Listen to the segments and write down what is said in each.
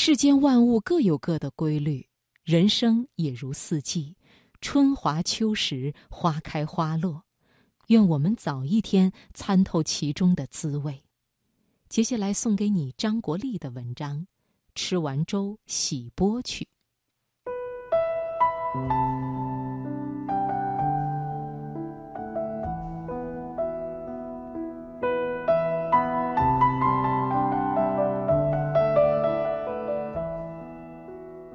世间万物各有各的规律，人生也如四季，春华秋实，花开花落。愿我们早一天参透其中的滋味。接下来送给你张国立的文章：吃完粥洗钵去。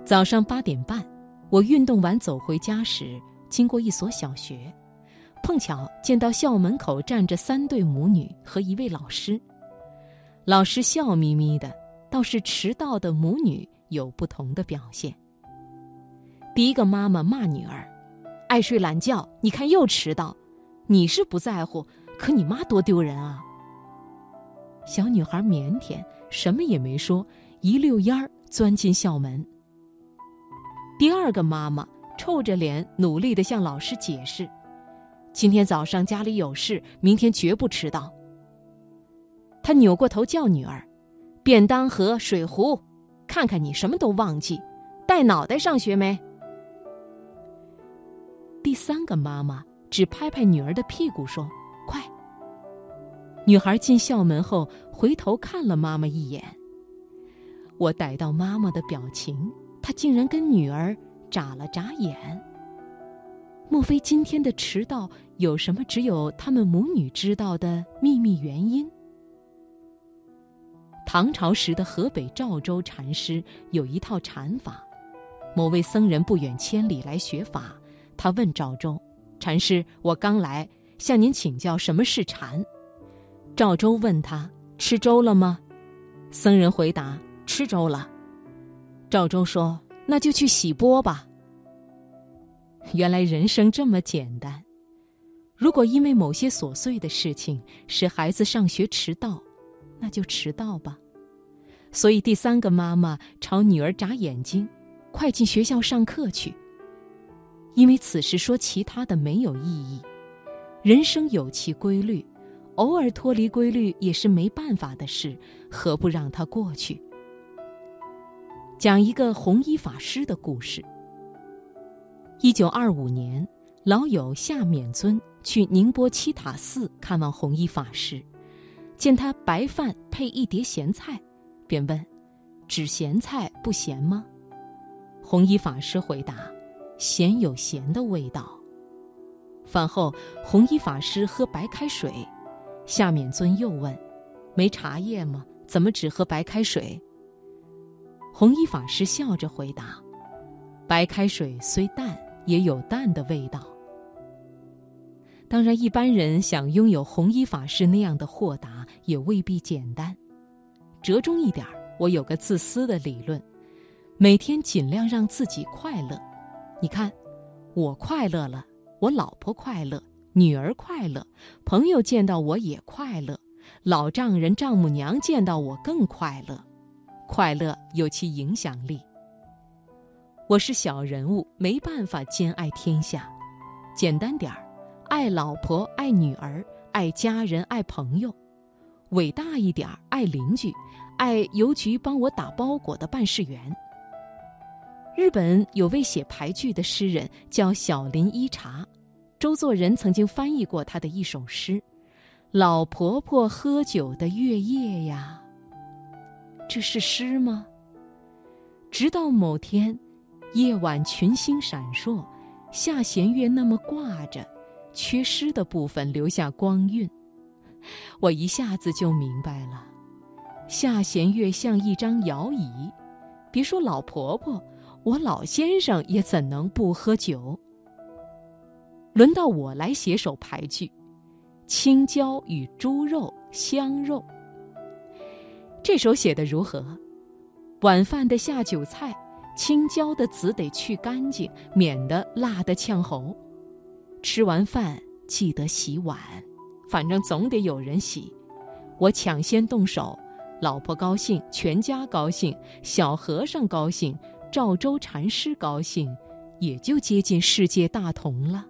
早上八点半，我运动完走回家时，经过一所小学，碰巧见到校门口站着三对母女和一位老师。老师笑眯眯的，倒是迟到的母女有不同的表现。第一个妈妈骂女儿：“爱睡懒觉，你看又迟到。你是不在乎，可你妈多丢人啊！”小女孩腼腆，什么也没说，一溜烟儿钻进校门。第二个妈妈臭着脸，努力的向老师解释：“今天早上家里有事，明天绝不迟到。”她扭过头叫女儿：“便当盒、水壶，看看你什么都忘记，带脑袋上学没？”第三个妈妈只拍拍女儿的屁股说：“快！”女孩进校门后回头看了妈妈一眼。我逮到妈妈的表情。他竟然跟女儿眨了眨眼。莫非今天的迟到有什么只有他们母女知道的秘密原因？唐朝时的河北赵州禅师有一套禅法，某位僧人不远千里来学法，他问赵州禅师：“我刚来，向您请教什么是禅？”赵州问他：“吃粥了吗？”僧人回答：“吃粥了。”赵州说：“那就去洗钵吧。”原来人生这么简单。如果因为某些琐碎的事情使孩子上学迟到，那就迟到吧。所以第三个妈妈朝女儿眨眼睛：“快进学校上课去。”因为此时说其他的没有意义。人生有其规律，偶尔脱离规律也是没办法的事，何不让它过去？讲一个弘一法师的故事。一九二五年，老友夏勉尊去宁波七塔寺看望弘一法师，见他白饭配一碟咸菜，便问：“只咸菜不咸吗？”弘一法师回答：“咸有咸的味道。”饭后，弘一法师喝白开水，夏勉尊又问：“没茶叶吗？怎么只喝白开水？”弘一法师笑着回答：“白开水虽淡，也有淡的味道。”当然，一般人想拥有弘一法师那样的豁达，也未必简单。折中一点儿，我有个自私的理论：每天尽量让自己快乐。你看，我快乐了，我老婆快乐，女儿快乐，朋友见到我也快乐，老丈人、丈母娘见到我更快乐。快乐有其影响力。我是小人物，没办法兼爱天下。简单点儿，爱老婆，爱女儿，爱家人，爱朋友；伟大一点儿，爱邻居，爱邮局帮我打包裹的办事员。日本有位写牌剧的诗人叫小林一茶，周作人曾经翻译过他的一首诗：“老婆婆喝酒的月夜呀。”这是诗吗？直到某天，夜晚群星闪烁，下弦月那么挂着，缺失的部分留下光晕，我一下子就明白了。下弦月像一张摇椅，别说老婆婆，我老先生也怎能不喝酒？轮到我来写首排句，《青椒与猪肉香肉》。这首写的如何？晚饭的下酒菜，青椒的籽得去干净，免得辣得呛喉。吃完饭记得洗碗，反正总得有人洗。我抢先动手，老婆高兴，全家高兴，小和尚高兴，赵州禅师高兴，也就接近世界大同了。